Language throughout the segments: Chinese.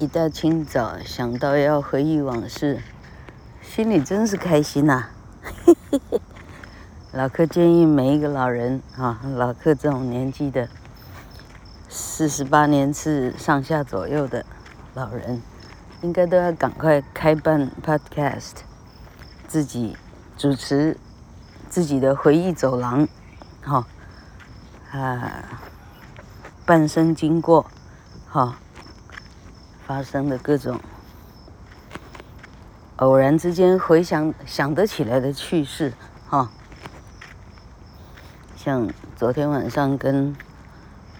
一大清早想到要回忆往事，心里真是开心呐、啊。老克建议每一个老人啊，老克这种年纪的，四十八年次上下左右的老人，应该都要赶快开办 Podcast，自己主持自己的回忆走廊，哈，啊，半生经过，哈。发生的各种偶然之间回想想得起来的趣事，哈，像昨天晚上跟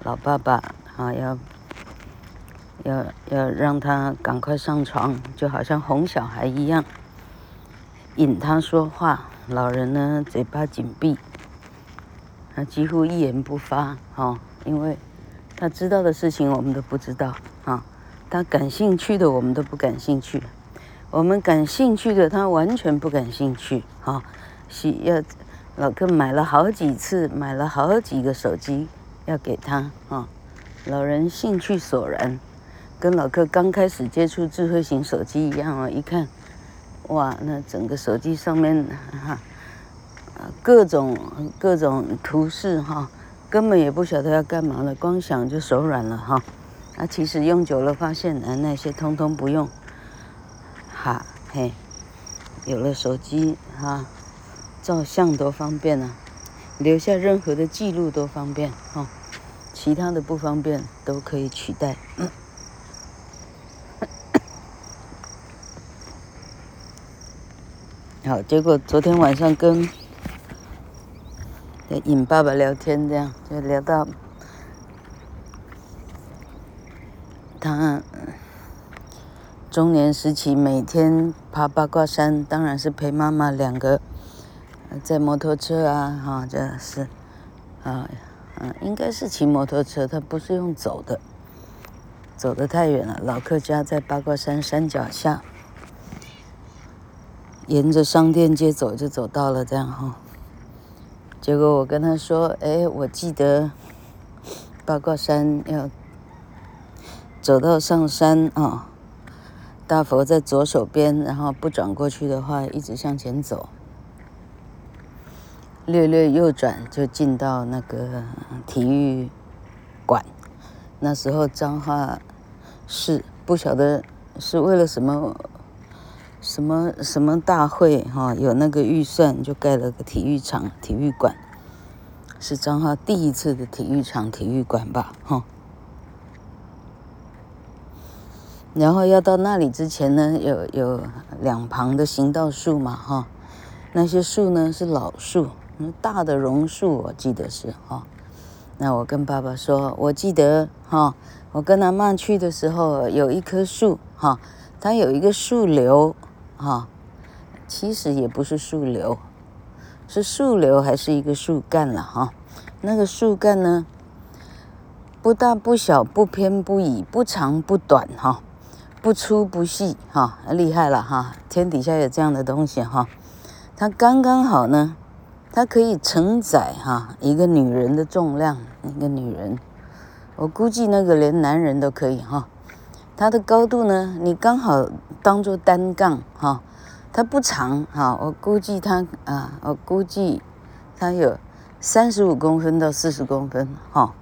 老爸爸啊，要要要让他赶快上床，就好像哄小孩一样，引他说话。老人呢，嘴巴紧闭，他几乎一言不发，哈，因为他知道的事情我们都不知道，啊。他感兴趣的，我们都不感兴趣；我们感兴趣的，他完全不感兴趣。哈，需要老克买了好几次，买了好几个手机要给他。哈，老人兴趣索然，跟老克刚开始接触智慧型手机一样哦。一看，哇，那整个手机上面哈，各种各种图示哈，根本也不晓得要干嘛了，光想就手软了哈。啊其实用久了发现，啊，那些通通不用，哈嘿，有了手机哈，照相多方便啊，留下任何的记录多方便哈，其他的不方便都可以取代。嗯、好，结果昨天晚上跟尹爸爸聊天，这样就聊到。他中年时期每天爬八卦山，当然是陪妈妈两个在摩托车啊，哈，这是啊，嗯，应该是骑摩托车，他不是用走的，走得太远了。老客家在八卦山山脚下，沿着商店街走就走到了，这样哈。结果我跟他说，哎，我记得八卦山要。走到上山啊、大佛在左手边，然后不转过去的话，一直向前走，略略右转就进到那个体育馆。那时候彰化市不晓得是为了什么什么什么大会哈、有那个预算就盖了个体育场、体育馆，是彰化第一次的体育场、体育馆吧，哈、然后要到那里之前呢，有有两旁的行道树嘛，哈，那些树呢是老树，大的榕树，我记得是哈。那我跟爸爸说，我记得哈，我跟阿嬷去的时候有一棵树哈，它有一个树瘤哈，其实也不是树瘤，是树瘤还是一个树干了哈？那个树干呢，不大不小，不偏不倚，不长不短哈。不粗不细，哈，厉害了哈！天底下有这样的东西哈，它刚刚好呢，它可以承载哈一个女人的重量，一个女人，我估计那个连男人都可以哈。它的高度呢，你刚好当做单杠哈，它不长哈，我估计它啊，我估计它有三十五公分到四十公分哈。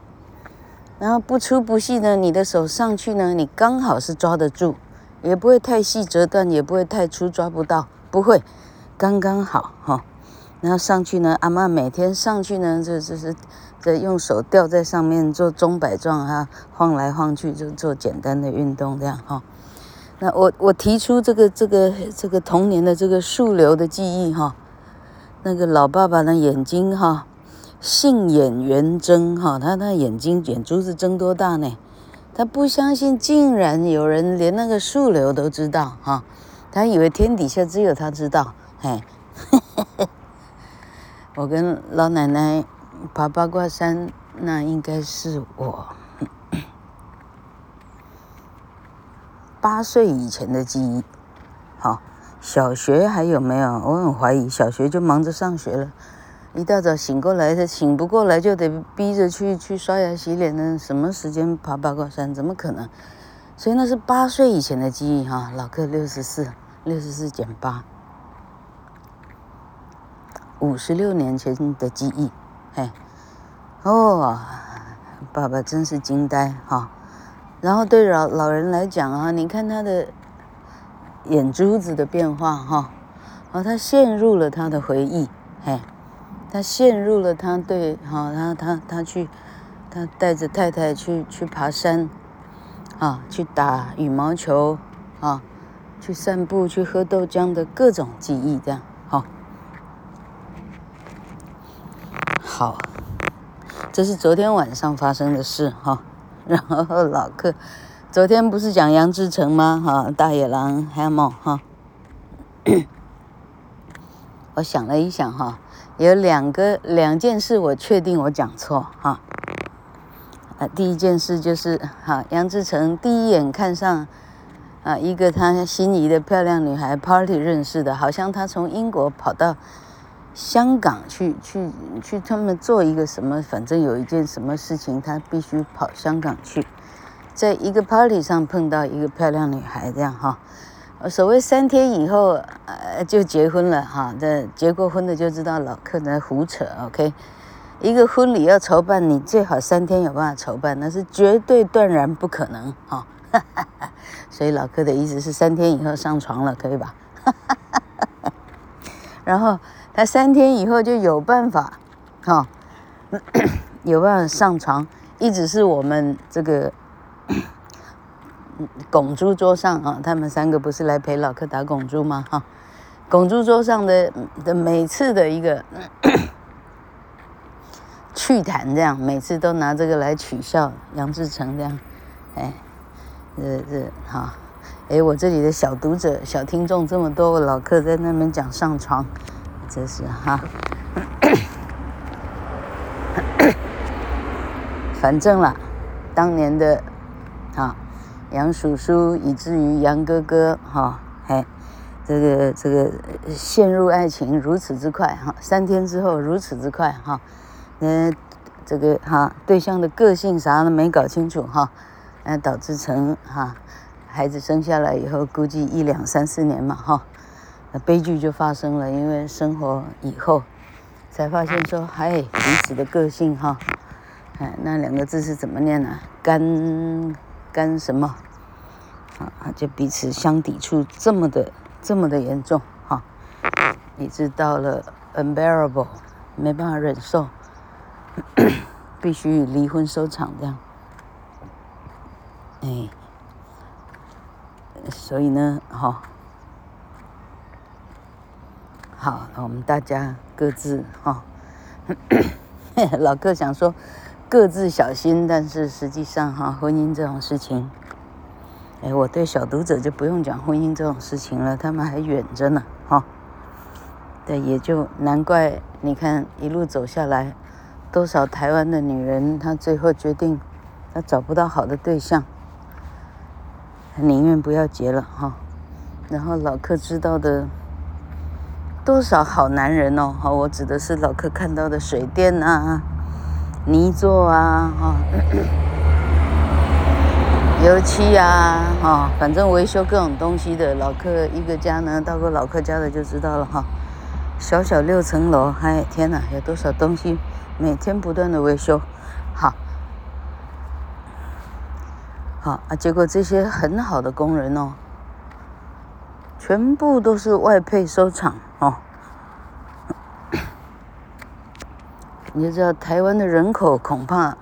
然后不粗不细呢，你的手上去呢，你刚好是抓得住，也不会太细折断，也不会太粗抓不到，不会，刚刚好哈、然后上去呢，阿嬷每天上去呢，就就是在用手吊在上面做钟摆状啊，晃来晃去就做简单的运动这样哈、那我我提出这个这个这个童年的这个树瘤的记忆哈、那个老爸爸的眼睛哈。杏眼圆睁哈，他那眼睛眼珠子睁多大呢？他不相信，竟然有人连那个树瘤都知道哈，他以为天底下只有他知道。嘿，我跟老奶奶爬八卦山，那应该是我八岁以前的记忆。好，小学还有没有？我很怀疑，小学就忙着上学了。一大早醒过来，他醒不过来就得逼着去去刷牙洗脸呢。什么时间爬八卦山？怎么可能？所以那是八岁以前的记忆哈。老克六十四，六十四减八，五十六年前的记忆，嘿，哦，爸爸真是惊呆哈。然后对老老人来讲啊，你看他的眼珠子的变化哈，哦，他陷入了他的回忆，嘿，他陷入了他对，哈，他他他去，他带着太太去去爬山，啊，去打羽毛球，啊，去散步，去喝豆浆的各种记忆，这样，好，好，这是昨天晚上发生的事，哈。然后老克，昨天不是讲杨志成吗？哈，大野狼 Hammer 哈。我想了一想哈，有两个两件事我确定我讲错哈。啊，第一件事就是哈，杨志成第一眼看上啊一个他心仪的漂亮女孩 party 认识的，好像他从英国跑到。香港去去去，他们做一个什么？反正有一件什么事情，他必须跑香港去，在一个 party 上碰到一个漂亮女孩，这样哈。所谓三天以后呃就结婚了哈，这结过婚的就知道老客在胡扯。OK，一个婚礼要筹办，你最好三天有办法筹办，那是绝对断然不可能哈。所以老客的意思是三天以后上床了，可以吧？然后。他三天以后就有办法，哈，有办法上床，一直是我们这个拱猪桌上啊，他们三个不是来陪老克打拱猪吗？哈，拱猪桌上的的每次的一个趣谈，这样每次都拿这个来取笑杨志成这样，哎，这这哈，哎，我这里的小读者、小听众这么多，老克在那边讲上床。这是哈，反正啦，当年的啊杨叔叔，以至于杨哥哥哈，哎，这个这个陷入爱情如此之快哈，三天之后如此之快哈，嗯，这个哈对象的个性啥都没搞清楚哈，那导致成哈孩子生下来以后，估计一两三四年嘛哈。那悲剧就发生了，因为生活以后才发现说，嗨，彼此的个性哈，哎，那两个字是怎么念呢？干干什么？啊，就彼此相抵触这么的这么的严重哈，一直到了 unbearable，没办法忍受，必须离婚收场这样。哎，所以呢，哈。好，我们大家各自哈，老哥想说各自小心，但是实际上哈，婚姻这种事情，哎，我对小读者就不用讲婚姻这种事情了，他们还远着呢哈。对，也就难怪你看一路走下来，多少台湾的女人，她最后决定她找不到好的对象，宁愿不要结了哈。然后老克知道的。多少好男人哦！哈，我指的是老克看到的水电啊、泥作啊、哈、油漆啊、哈，反正维修各种东西的老客一个家呢，到过老客家的就知道了哈。小小六层楼，哎，天哪，有多少东西，每天不断的维修，好，好啊，结果这些很好的工人哦。全部都是外配收场哦，你知道台湾的人口恐怕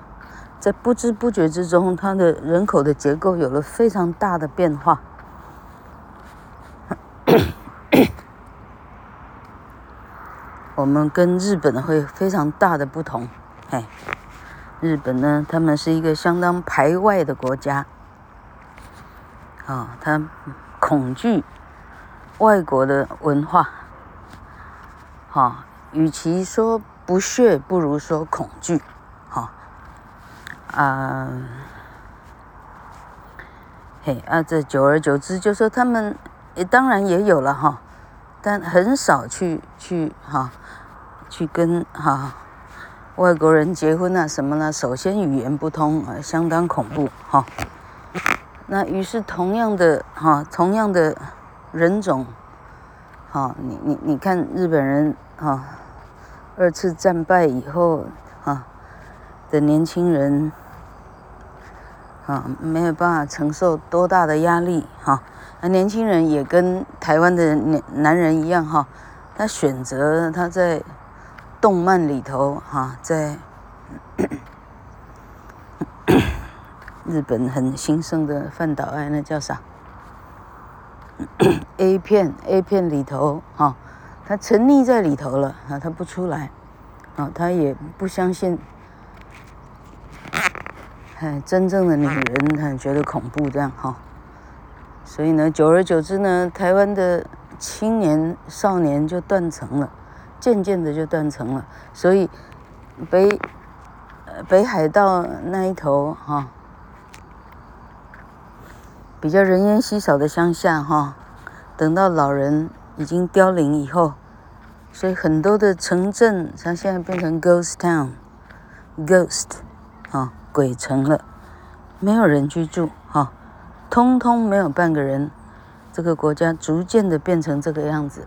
在不知不觉之中，它的人口的结构有了非常大的变化。我们跟日本会非常大的不同，哎，日本呢，他们是一个相当排外的国家，啊，他恐惧。外国的文化，哈，与其说不屑，不如说恐惧，哈，啊，嘿，啊，这久而久之，就说他们也当然也有了哈，但很少去去哈，去跟哈外国人结婚啊什么呢？首先语言不通，相当恐怖哈。那于是同样的哈，同样的人种，哈，你你你看日本人哈，二次战败以后哈的年轻人，啊，没有办法承受多大的压力哈，那年轻人也跟台湾的男男人一样哈，他选择他在动漫里头哈，在。日本很兴盛的饭岛爱，那叫啥？A 片，A 片里头，哈、他沉溺在里头了，啊，他不出来，啊、他也不相信，哎，真正的女人，他觉得恐怖这样，哈、所以呢，久而久之呢，台湾的青年少年就断层了，渐渐的就断层了，所以北，北海道那一头，哈、比较人烟稀少的乡下哈，等到老人已经凋零以后，所以很多的城镇像现在变成 ghost town，ghost 啊鬼城了，没有人居住哈，通通没有半个人，这个国家逐渐的变成这个样子，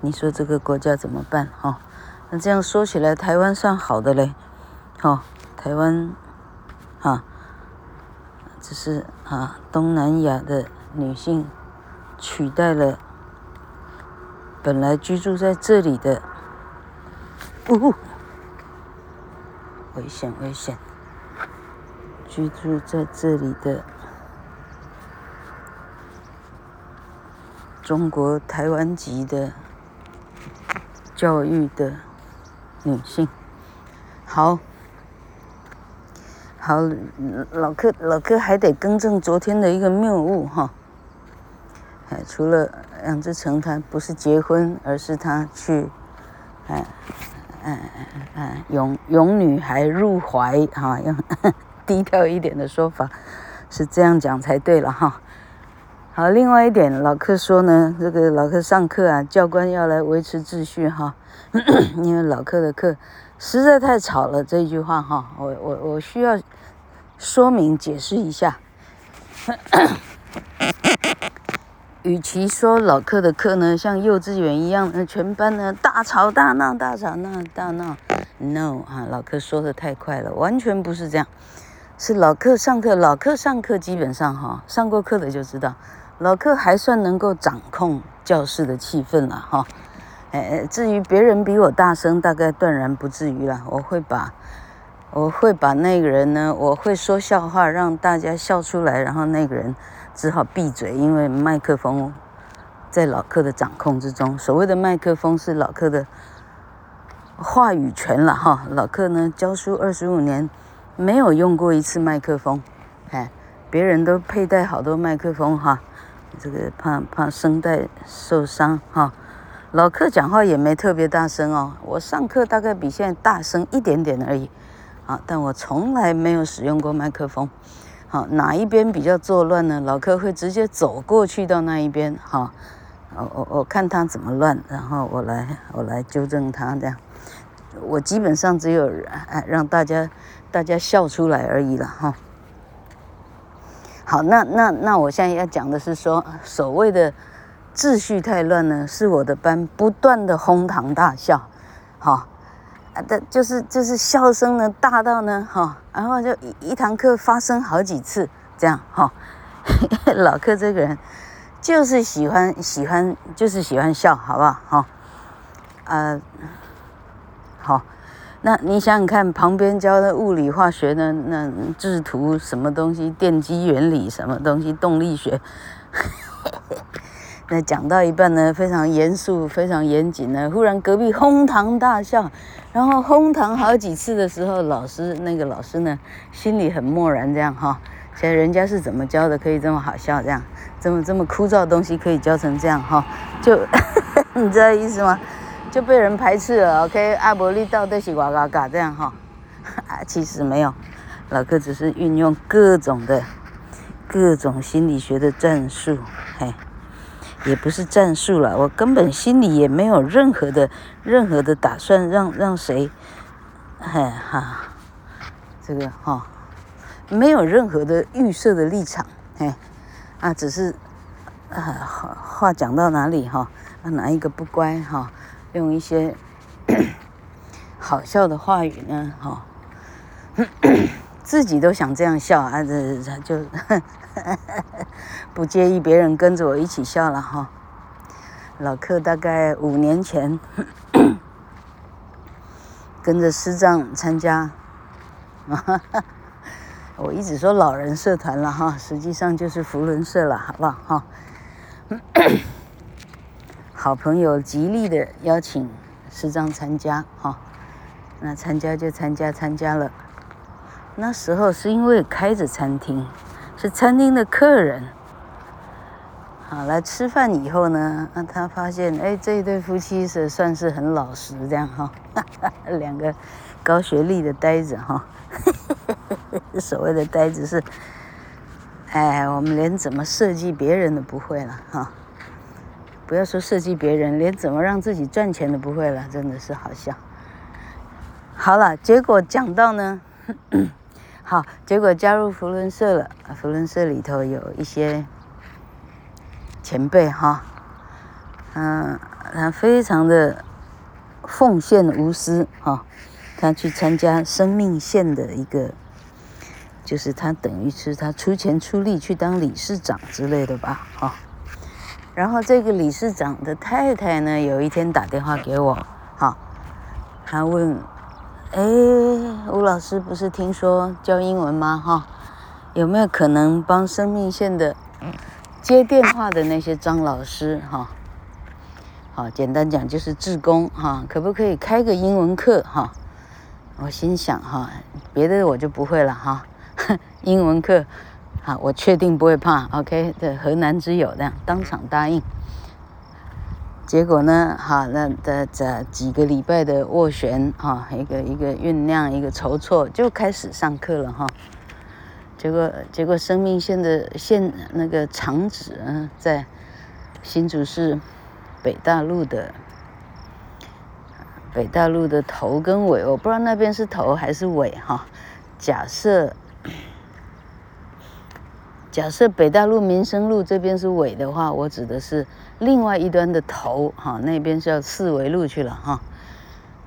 你说这个国家怎么办哈？那这样说起来，台湾算好的嘞，哈，台湾，哈。只是啊，东南亚的女性取代了本来居住在这里的，呜，危险危险！居住在这里的中国台湾籍的教育的女性，好。好，老柯老柯还得更正昨天的一个谬误哈。哎，除了杨志成他不是结婚，而是他去，哎哎哎哎拥拥女孩入怀哈，用 低调一点的说法是这样讲才对了哈。好，另外一点，老柯说呢，这个老柯上课啊，教官要来维持秩序哈，因为老柯的课。实在太吵了，这句话哈，我我我需要说明解释一下。与其说老课的课呢，像幼稚园一样，全班呢大吵大闹，大吵闹大闹，no 啊，老课说的太快了，完全不是这样。是老课上课，老课上课基本上哈，上过课的就知道，老课还算能够掌控教室的气氛了哈。哎，至于别人比我大声，大概断然不至于了。我会把，我会把那个人呢，我会说笑话让大家笑出来，然后那个人只好闭嘴，因为麦克风在老客的掌控之中。所谓的麦克风是老客的话语权了哈。老客呢教书二十五年，没有用过一次麦克风，哎，别人都佩戴好多麦克风哈，这个怕怕声带受伤哈。老客讲话也没特别大声哦，我上课大概比现在大声一点点而已，啊，但我从来没有使用过麦克风，好，哪一边比较作乱呢？老课会直接走过去到那一边，哈，我我我看他怎么乱，然后我来我来纠正他这样，我基本上只有让让大家大家笑出来而已了哈。好，那那那我现在要讲的是说所谓的。秩序太乱呢，是我的班不断的哄堂大笑，哈，啊，的就是就是笑声呢大到呢，哈，然后就一一堂课发生好几次这样，哈，老柯这个人就是喜欢喜欢就是喜欢笑，好不好？哈，呃，好，那你想想看，旁边教的物理化学呢，那制图什么东西，电机原理什么东西，动力学。那讲到一半呢，非常严肃，非常严谨呢。忽然隔壁哄堂大笑，然后哄堂好几次的时候，老师那个老师呢，心里很漠然，这样哈。其实人家是怎么教的，可以这么好笑，这样这么这么枯燥的东西可以教成这样哈？就 你知道意思吗？就被人排斥了。OK，阿伯利到底是哇嘎嘎这样哈？啊，其实没有，老哥只是运用各种的各种心理学的战术，嘿。也不是战术了，我根本心里也没有任何的任何的打算让让谁，嘿哈，这个哈、没有任何的预设的立场，哎，啊，只是啊话讲到哪里哈，啊哪一个不乖哈，用一些 好笑的话语呢哈，自己都想这样笑啊，这就 不介意别人跟着我一起笑了哈。老克大概五年前跟着师长参加。我一直说老人社团了哈，实际上就是福伦社了，好不好哈？好朋友极力的邀请师长参加哈，那参加就参加，参加了。那时候是因为开着餐厅，是餐厅的客人，好来吃饭以后呢，那他发现哎，这一对夫妻是算是很老实这样哈，两个高学历的呆子哈。所谓的呆子是，哎，我们连怎么设计别人都不会了哈！不要说设计别人，连怎么让自己赚钱都不会了，真的是好笑。好了，结果讲到呢，好，结果加入福伦社了。福伦社里头有一些前辈哈，嗯，他非常的奉献无私哈。他去参加生命线的一个，就是他等于是他出钱出力去当理事长之类的吧，哈。然后这个理事长的太太呢，有一天打电话给我，哈，他问，哎，吴老师不是听说教英文吗？哈，有没有可能帮生命线的接电话的那些张老师，哈，好，简单讲就是志工，哈，可不可以开个英文课，哈？我心想哈，别的我就不会了哈，英文课，好，我确定不会怕，OK 的河南之友这样当场答应。结果呢，好，那这这几个礼拜的斡旋哈，一个一个酝酿，一个筹措，就开始上课了哈。结果结果生命线的线那个长址啊，在新竹市北大路的。北大路的头跟尾，我不知道那边是头还是尾哈。假设假设北大路民生路这边是尾的话，我指的是另外一端的头哈，那边是要四维路去了哈。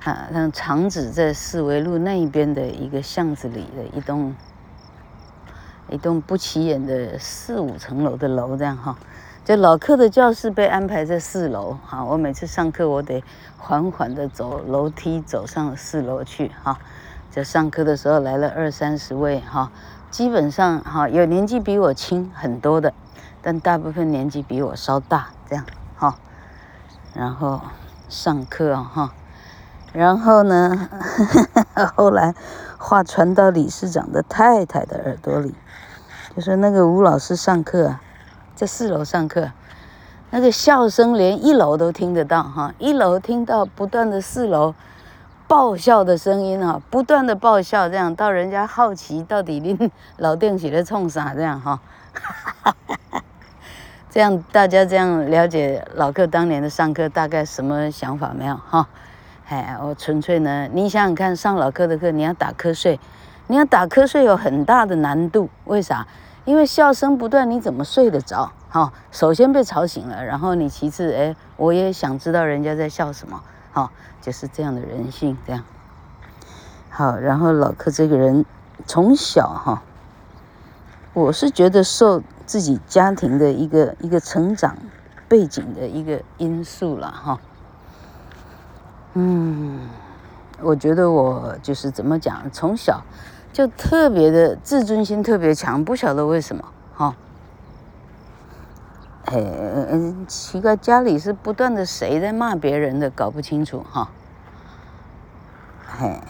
啊，那厂址在四维路那一边的一个巷子里的一栋一栋不起眼的四五层楼的楼这样哈。就老克的教室被安排在四楼，哈，我每次上课我得缓缓的走楼梯走上四楼去，哈，就上课的时候来了二三十位，哈，基本上哈有年纪比我轻很多的，但大部分年纪比我稍大，这样，哈，然后上课哈，然后呢，后来话传到理事长的太太的耳朵里，就说那个吴老师上课啊。在四楼上课，那个笑声连一楼都听得到哈，一楼听到不断的四楼爆笑的声音哈，不断的爆笑，这样到人家好奇到底恁 老店起来冲啥这样哈，这样大家这样了解老客当年的上课大概什么想法没有哈？哎，我纯粹呢，你想想看，上老客的课你要打瞌睡，你要打瞌睡有很大的难度，为啥？因为笑声不断，你怎么睡得着？哈，首先被吵醒了，然后你其次，哎，我也想知道人家在笑什么，好，就是这样的人性，这样。好，然后老克这个人从小哈，我是觉得受自己家庭的一个一个成长背景的一个因素了哈。嗯，我觉得我就是怎么讲，从小。就特别的自尊心特别强，不晓得为什么哈。哎，嗯，奇怪，家里是不断的谁在骂别人的，搞不清楚哈。嘿，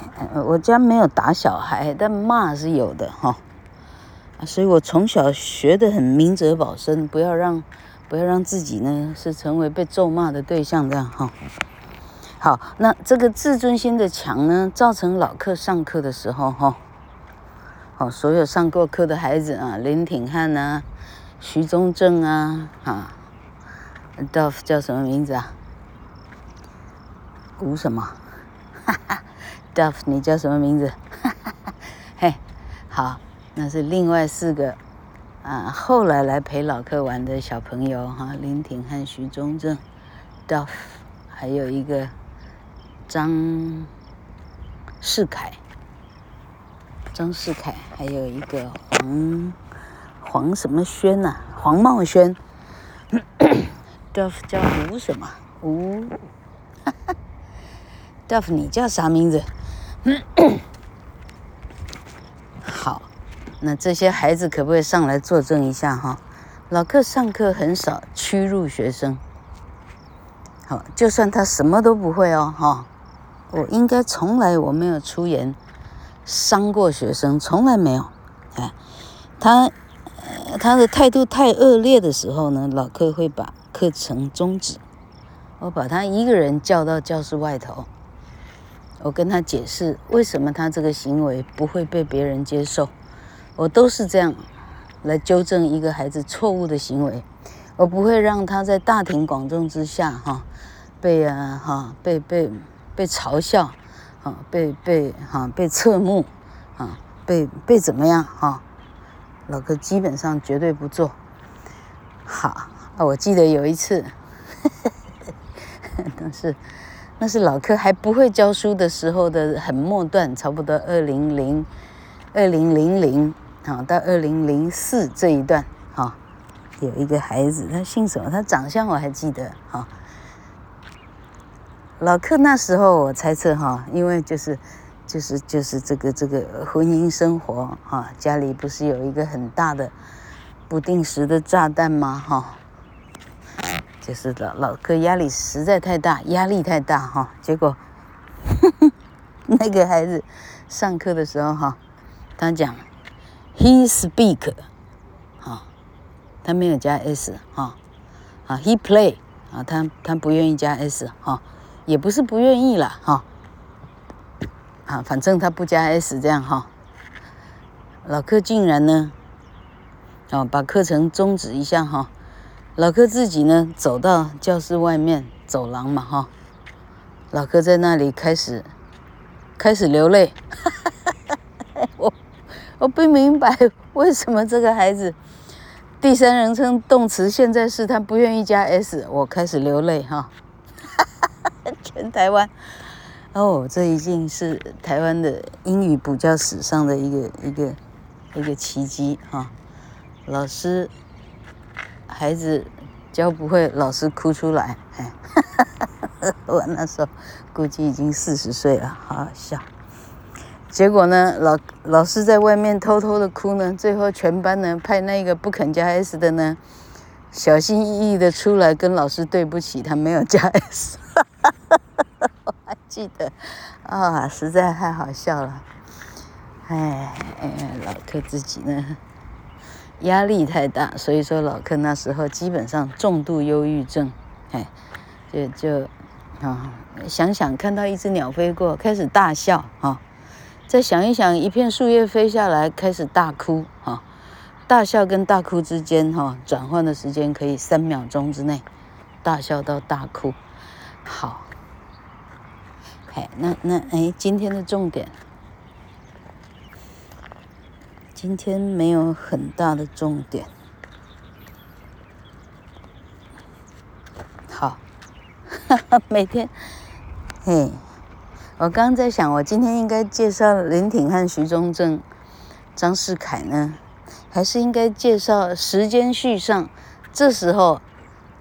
我家没有打小孩，但骂是有的哈。所以我从小学得很明哲保身，不要让不要让自己呢是成为被咒骂的对象这样哈。好，那这个自尊心的强呢，造成老客上课的时候哈。哦，所有上过课的孩子啊，林挺汉啊，徐宗正啊，啊，Duff 叫什么名字啊？古什么？哈哈，Duff 你叫什么名字？哈哈哈，嘿，好，那是另外四个啊，后来来陪老客玩的小朋友哈，林挺和徐中正，Duff，还有一个张世凯，张世凯，还有一个黄黄什么轩呐、啊，黄茂轩 叫叫吴什么吴，Duff 你叫啥名字？好。那这些孩子可不可以上来作证一下哈？老客上课很少屈辱学生，好，就算他什么都不会哦哈，我应该从来我没有出言伤过学生，从来没有。哎，他他的态度太恶劣的时候呢，老客会把课程终止，我把他一个人叫到教室外头，我跟他解释为什么他这个行为不会被别人接受。我都是这样来纠正一个孩子错误的行为，我不会让他在大庭广众之下哈被啊哈被被被嘲笑，啊被被哈被侧目，啊被被怎么样哈，老哥基本上绝对不做。好，我记得有一次，那是那是老柯还不会教书的时候的很末段，差不多二零零二零零零。啊，到二零零四这一段，哈，有一个孩子，他姓什么？他长相我还记得，哈。老客那时候我猜测，哈，因为就是，就是就是这个这个婚姻生活，哈，家里不是有一个很大的不定时的炸弹吗？哈，就是老老哥压力实在太大，压力太大，哈，结果呵 呵那个孩子上课的时候，哈，他讲。He speak，啊，他没有加 s，哈，啊，He play，啊，他他不愿意加 s，哈，也不是不愿意了，哈，啊，反正他不加 s 这样哈。老柯竟然呢，啊，把课程终止一下哈。老柯自己呢，走到教室外面走廊嘛哈。老柯在那里开始开始流泪。我。我不明白为什么这个孩子第三人称动词现在是他不愿意加 s，我开始流泪哈。哈哈哈。全台湾哦，这已经是台湾的英语补教史上的一个一个一个奇迹哈。老师孩子教不会，老师哭出来，哎，我那时候估计已经四十岁了，好好笑。结果呢，老老师在外面偷偷的哭呢，最后全班呢派那个不肯加 S 的呢，小心翼翼的出来跟老师对不起，他没有加 S，我 还记得，啊，实在太好笑了，哎，老柯自己呢压力太大，所以说老柯那时候基本上重度忧郁症，哎，就就啊想想看到一只鸟飞过，开始大笑啊。再想一想，一片树叶飞下来，开始大哭哈，大笑跟大哭之间哈，转换的时间可以三秒钟之内，大笑到大哭。好，哎，那那哎，今天的重点，今天没有很大的重点。好，每天，嘿。我刚在想，我今天应该介绍林挺和徐忠正、张世凯呢，还是应该介绍时间序上这时候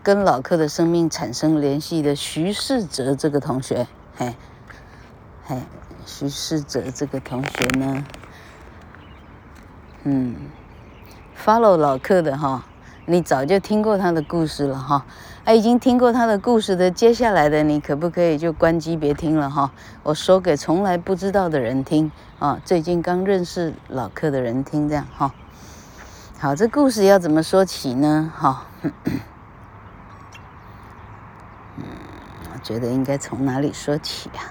跟老客的生命产生联系的徐世哲这个同学？嘿，嘿，徐世哲这个同学呢，嗯，follow 老客的哈。你早就听过他的故事了哈，啊，已经听过他的故事的，接下来的你可不可以就关机别听了哈？我说给从来不知道的人听啊，最近刚认识老客的人听这样哈。好，这故事要怎么说起呢？哈，嗯，我觉得应该从哪里说起呀？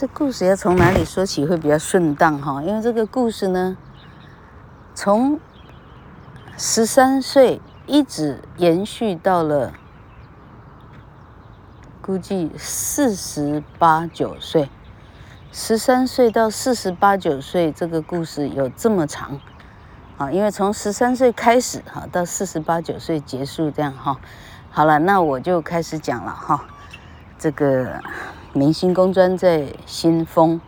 这故事要从哪里说起会比较顺当哈？因为这个故事呢。从十三岁一直延续到了估计四十八九岁，十三岁到四十八九岁这个故事有这么长啊？因为从十三岁开始哈，到四十八九岁结束这样哈。好了，那我就开始讲了哈。这个明星公专在新丰，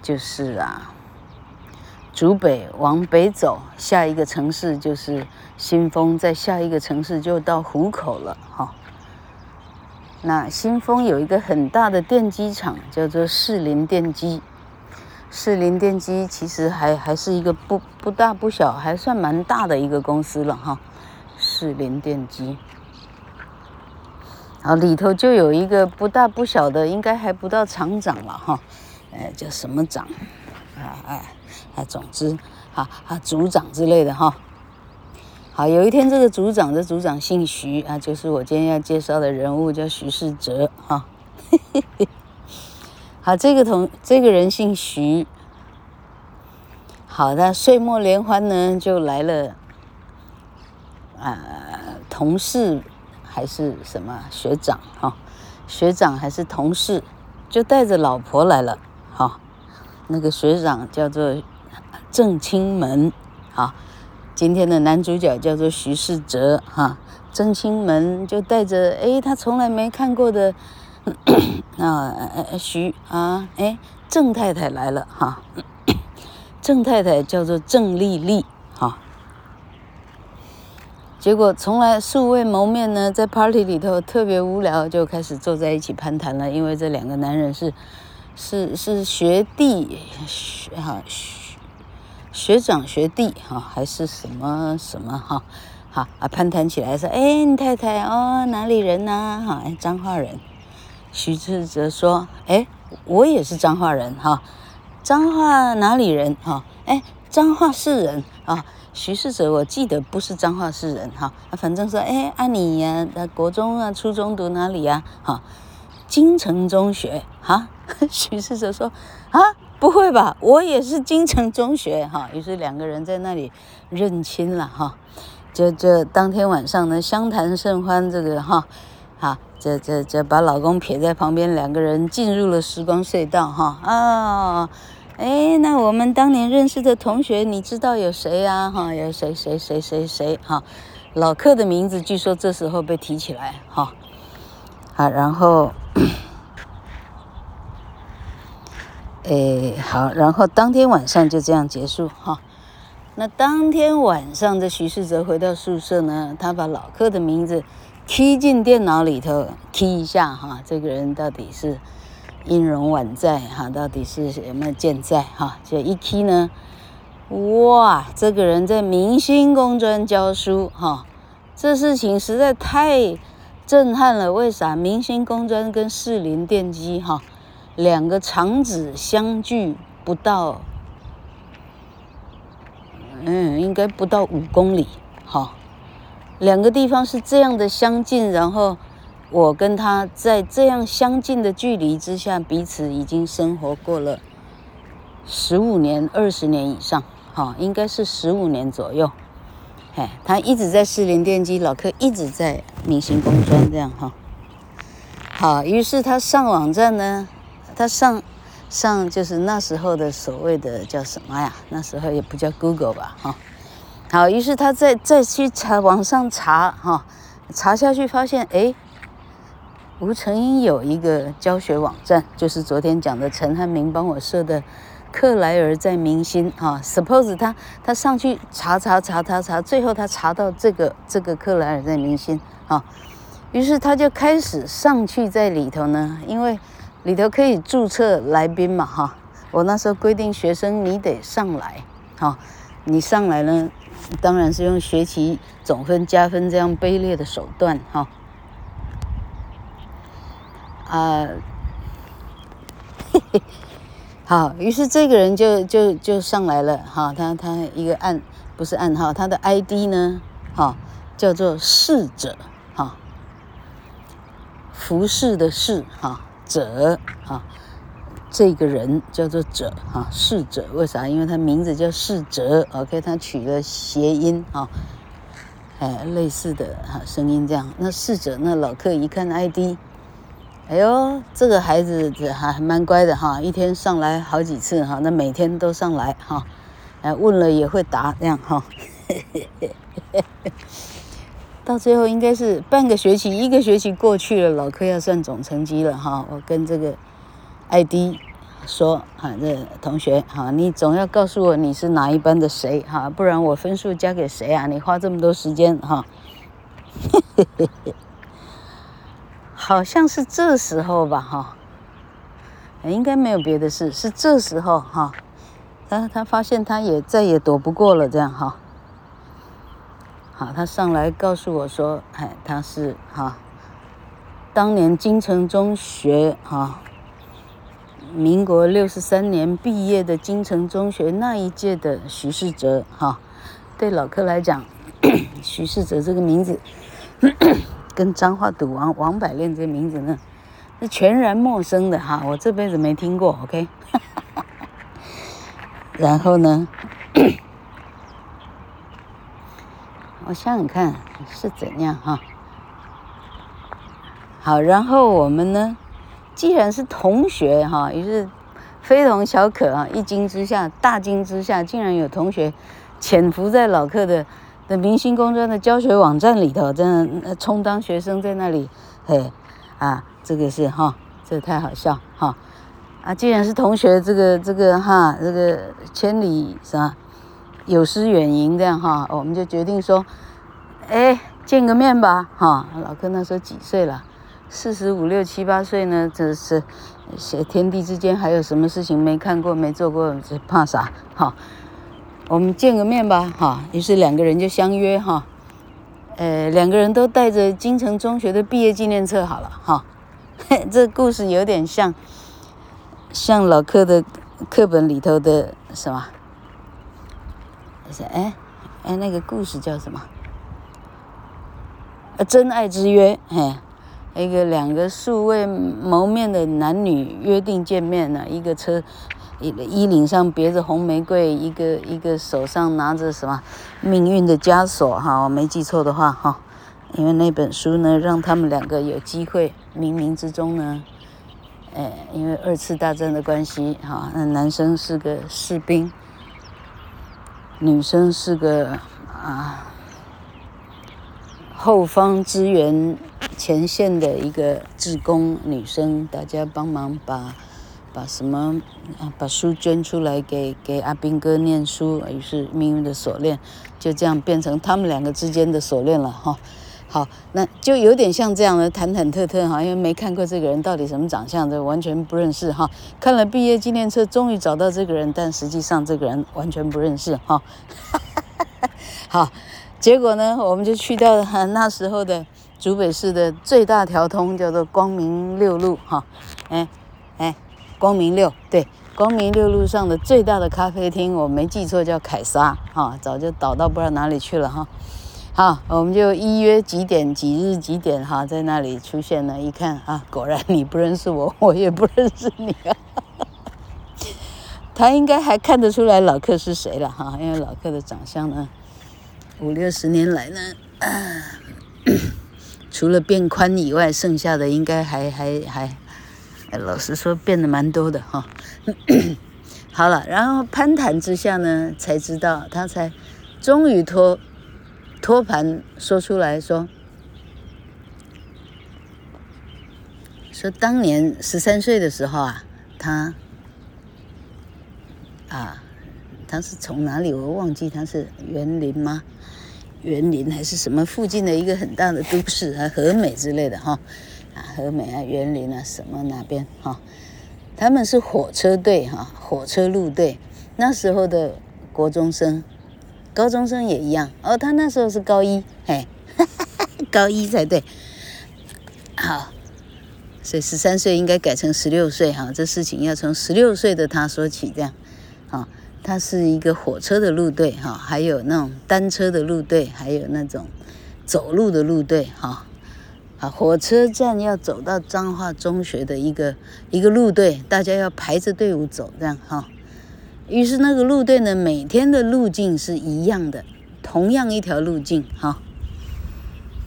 就是啊，竹北往北走，下一个城市就是新丰，在下一个城市就到湖口了哈。那新丰有一个很大的电机厂，叫做士林电机。士林电机其实还还是一个不不大不小，还算蛮大的一个公司了哈。士林电机，啊里头就有一个不大不小的，应该还不到厂长了哈。呃，叫什么长？啊啊啊，总之啊啊组长之类的哈。好，有一天这个组长的组长姓徐啊，就是我今天要介绍的人物，叫徐世哲哈。好，这个同这个人姓徐。好的，岁末联欢呢，就来了啊，同事还是什么学长哈？学长还是同事，就带着老婆来了哈。那个学长叫做郑清门啊。今天的男主角叫做徐世哲哈，郑清门就带着哎，他从来没看过的 啊，徐啊，哎，郑太太来了哈，郑太太叫做郑丽丽哈，结果从来素未谋面呢，在 party 里头特别无聊，就开始坐在一起攀谈了，因为这两个男人是是是学弟学哈。学长学弟哈，还是什么什么哈，好啊，攀谈起来说，哎，你太太哦，哪里人呐？哈，哎，彰化人。徐志哲说，哎，我也是彰化人哈，彰化哪里人哈？哎，彰化市人啊。徐世哲，我记得不是彰化市人哈，反正说，哎，阿你呀，国中啊，初中读哪里呀？哈，金城中学哈。徐世哲说，啊。不会吧，我也是金城中学哈，于是两个人在那里认亲了哈，就就当天晚上呢，相谈甚欢，这个哈，好，这这这把老公撇在旁边，两个人进入了时光隧道哈啊，哎，那我们当年认识的同学，你知道有谁呀？哈，有谁谁谁谁谁哈，老客的名字据说这时候被提起来哈，好，然后。哎，好，然后当天晚上就这样结束哈。那当天晚上的徐世哲回到宿舍呢，他把老柯的名字踢进电脑里头踢一下哈，这个人到底是音容宛在哈，到底是有没有健在哈？这一 key 呢，哇，这个人在明星公专教书哈，这事情实在太震撼了。为啥？明星公专跟士林电机哈？两个厂址相距不到，嗯，应该不到五公里，哈，两个地方是这样的相近，然后我跟他在这样相近的距离之下，彼此已经生活过了十五年、二十年以上，哈，应该是十五年左右，哎，他一直在士林电机，老柯一直在明星公专，这样哈，好，于是他上网站呢。他上上就是那时候的所谓的叫什么呀？那时候也不叫 Google 吧，哈。好，于是他再再去查网上查哈，查下去发现，哎，吴成英有一个教学网站，就是昨天讲的陈汉明帮我设的克莱尔在明星哈。Suppose 他他上去查查查查查，最后他查到这个这个克莱尔在明星哈，于是他就开始上去在里头呢，因为。里头可以注册来宾嘛？哈，我那时候规定学生你得上来，哈，你上来呢，当然是用学习总分加分这样卑劣的手段，哈，啊嘿嘿，好，于是这个人就就就上来了，哈，他他一个暗不是暗号，他的 ID 呢，哈，叫做侍者，哈，服侍的侍，哈。者哈，这个人叫做者啊，世者为啥？因为他名字叫世哲，OK，他取了谐音啊，哎，类似的哈声音这样。那世者，那老客一看 ID，哎呦，这个孩子这还蛮乖的哈，一天上来好几次哈，那每天都上来哈，哎问了也会答这样哈。到最后应该是半个学期，一个学期过去了，老柯要算总成绩了哈。我跟这个 ID 说哈，这同学哈，你总要告诉我你是哪一班的谁哈，不然我分数加给谁啊？你花这么多时间哈，嘿嘿嘿嘿好像是这时候吧哈，应该没有别的事，是这时候哈，他他发现他也再也躲不过了这样哈。好，他上来告诉我说：“哎，他是哈，当年金城中学哈，民国六十三年毕业的金城中学那一届的徐世哲哈。对老柯来讲，徐世哲这个名字，跟彰化赌王王百炼这个名字呢，是全然陌生的哈。我这辈子没听过，OK。然后呢？” 我想想看是怎样哈，好，然后我们呢，既然是同学哈，于是非同小可啊，一惊之下，大惊之下，竟然有同学潜伏在老客的的明星工专的教学网站里头，真的充当学生在那里，嘿啊，这个是哈，这太好笑哈啊！既然是同学，这个这个哈，这个千里是吧？有失远迎这样哈，我们就决定说，哎，见个面吧哈。老柯那时候几岁了？四十五六七八岁呢？这是，天地之间还有什么事情没看过没做过？这怕啥？哈，我们见个面吧哈。于是两个人就相约哈，呃，两个人都带着金城中学的毕业纪念册好了哈。这故事有点像，像老柯的课本里头的什么？是哎哎，那个故事叫什么？呃，真爱之约，嘿，一个两个素未谋面的男女约定见面呢，一个车，一个衣领上别着红玫瑰，一个一个手上拿着什么命运的枷锁哈，我没记错的话哈，因为那本书呢，让他们两个有机会冥冥之中呢，哎，因为二次大战的关系哈，那男生是个士兵。女生是个啊，后方支援前线的一个志工女生，大家帮忙把把什么啊，把书捐出来给给阿兵哥念书，于是命运的锁链就这样变成他们两个之间的锁链了哈。好，那就有点像这样的忐忐忑忑哈，因为没看过这个人到底什么长相，这完全不认识哈。看了毕业纪念册，终于找到这个人，但实际上这个人完全不认识哈。好，结果呢，我们就去到了那时候的竹北市的最大条通，叫做光明六路哈。哎哎，光明六对，光明六路上的最大的咖啡厅，我没记错叫凯撒哈，早就倒到不知道哪里去了哈。好，我们就依约几点几日几点哈，在那里出现了。一看啊，果然你不认识我，我也不认识你啊。他应该还看得出来老客是谁了哈，因为老客的长相呢，五六十年来呢，除了变宽以外，剩下的应该还还还，老实说变得蛮多的哈。好了，然后攀谈之下呢，才知道他才终于托。托盘说出来说，说当年十三岁的时候啊，他啊，他是从哪里？我忘记他是园林吗？园林还是什么附近的一个很大的都市啊，和美之类的哈啊，和美啊，园林啊，什么哪边哈？他们是火车队哈，火车路队那时候的国中生。高中生也一样哦，他那时候是高一，嘿，高一才对。好，所以十三岁应该改成十六岁哈，这事情要从十六岁的他说起，这样。好，他是一个火车的路队哈，还有那种单车的路队，还有那种走路的路队哈。啊，火车站要走到彰化中学的一个一个路队，大家要排着队伍走，这样哈。于是那个路队呢，每天的路径是一样的，同样一条路径哈。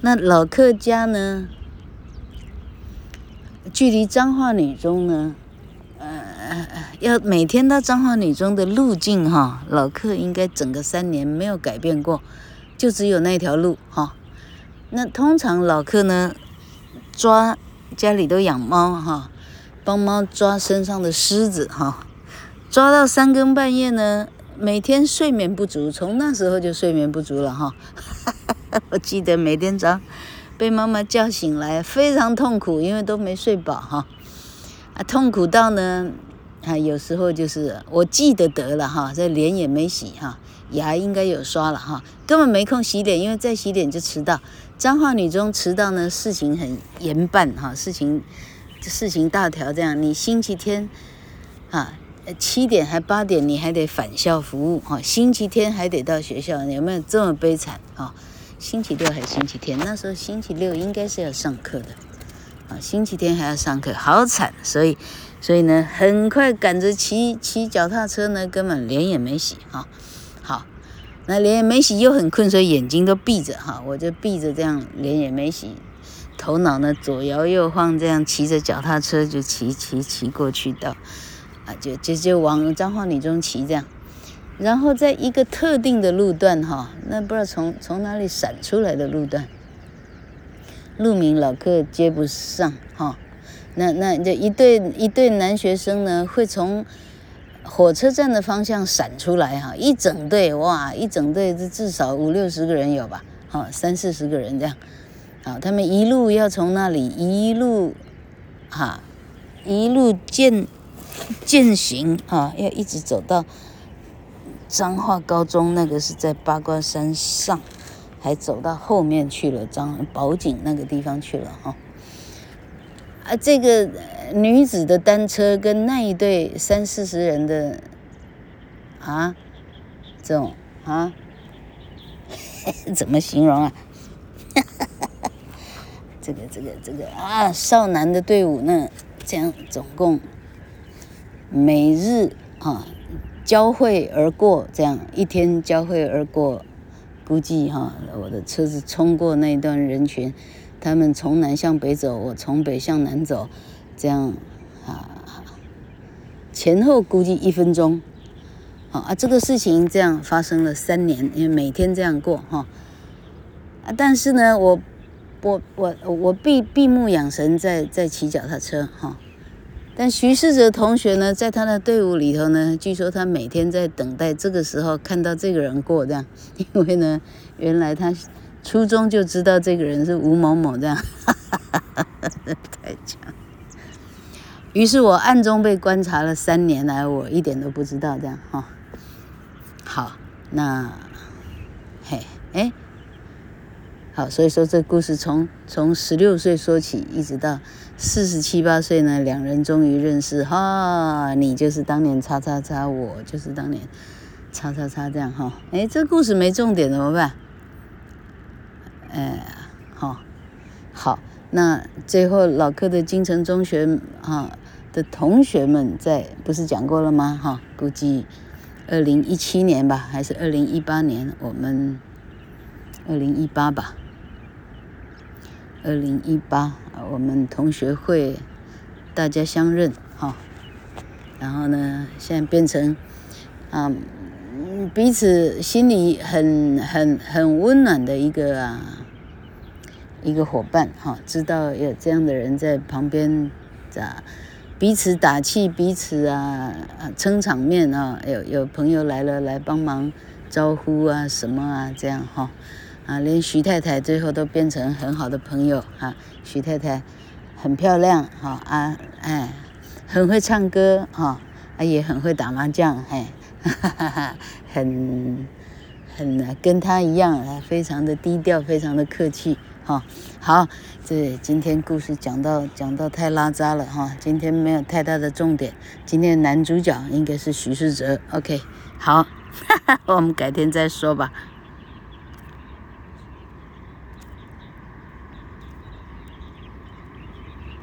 那老客家呢，距离彰化女中呢，呃，要每天到彰化女中的路径哈，老客应该整个三年没有改变过，就只有那条路哈。那通常老客呢，抓家里都养猫哈，帮猫抓身上的虱子哈，抓到三更半夜呢，每天睡眠不足，从那时候就睡眠不足了哈。我记得每天早上被妈妈叫醒来，非常痛苦，因为都没睡饱哈。啊，痛苦到呢，啊，有时候就是我记得得了哈，这脸也没洗哈，牙应该有刷了哈，根本没空洗脸，因为再洗脸就迟到。彰化女中迟到呢，事情很严办哈，事情事情大条这样，你星期天啊。七点还八点，你还得返校服务哈。星期天还得到学校，有没有这么悲惨啊？星期六还是星期天？那时候星期六应该是要上课的啊，星期天还要上课，好惨。所以，所以呢，很快赶着骑骑脚踏车呢，根本脸也没洗哈。那脸也没洗，又很困，所以眼睛都闭着哈。我就闭着这样，脸也没洗，头脑呢左摇右晃，这样骑着脚踏车就骑骑骑过去到。啊就就就往彰化女中骑这样，然后在一个特定的路段哈，那不知道从从哪里闪出来的路段，路名老客接不上哈，那那就一对一对男学生呢，会从火车站的方向闪出来哈，一整队哇，一整队这至少五六十个人有吧，哈，三四十个人这样，啊，他们一路要从那里一路哈，一路见。健行啊，要一直走到彰化高中，那个是在八卦山上，还走到后面去了，彰宝井那个地方去了哈。啊，这个女子的单车跟那一对三四十人的啊，这种啊，怎么形容啊？这个这个这个啊，少男的队伍那这样总共。每日啊，交汇而过，这样一天交汇而过，估计哈，我的车子冲过那一段人群，他们从南向北走，我从北向南走，这样啊，前后估计一分钟，好啊，这个事情这样发生了三年，因为每天这样过哈，啊，但是呢，我我我我闭闭目养神在在骑脚踏车哈。但徐世哲同学呢，在他的队伍里头呢，据说他每天在等待这个时候看到这个人过这样，因为呢，原来他初中就知道这个人是吴某某这样，哈哈哈哈太强。于是我暗中被观察了三年来，我一点都不知道这样哈。好，那，嘿，哎。好，所以说这故事从从十六岁说起，一直到四十七八岁呢，两人终于认识哈。你就是当年叉叉叉，我就是当年叉叉叉这样哈。哎，这故事没重点怎么办？哎，好，好，那最后老客的金城中学啊的同学们在不是讲过了吗？哈，估计二零一七年吧，还是二零一八年？我们二零一八吧。二零一八，我们同学会大家相认哈，然后呢，现在变成啊，彼此心里很很很温暖的一个啊一个伙伴哈，知道有这样的人在旁边，啊，彼此打气，彼此啊啊撑场面啊，有有朋友来了来帮忙招呼啊什么啊这样哈。啊，连徐太太最后都变成很好的朋友哈。徐太太很漂亮哈啊，哎，很会唱歌哈，啊也很会打麻将，哎，哈哈哈，很很跟她一样啊，非常的低调，非常的客气哈。好，这今天故事讲到讲到太拉渣了哈，今天没有太大的重点。今天男主角应该是徐世哲，OK，好，哈哈，我们改天再说吧。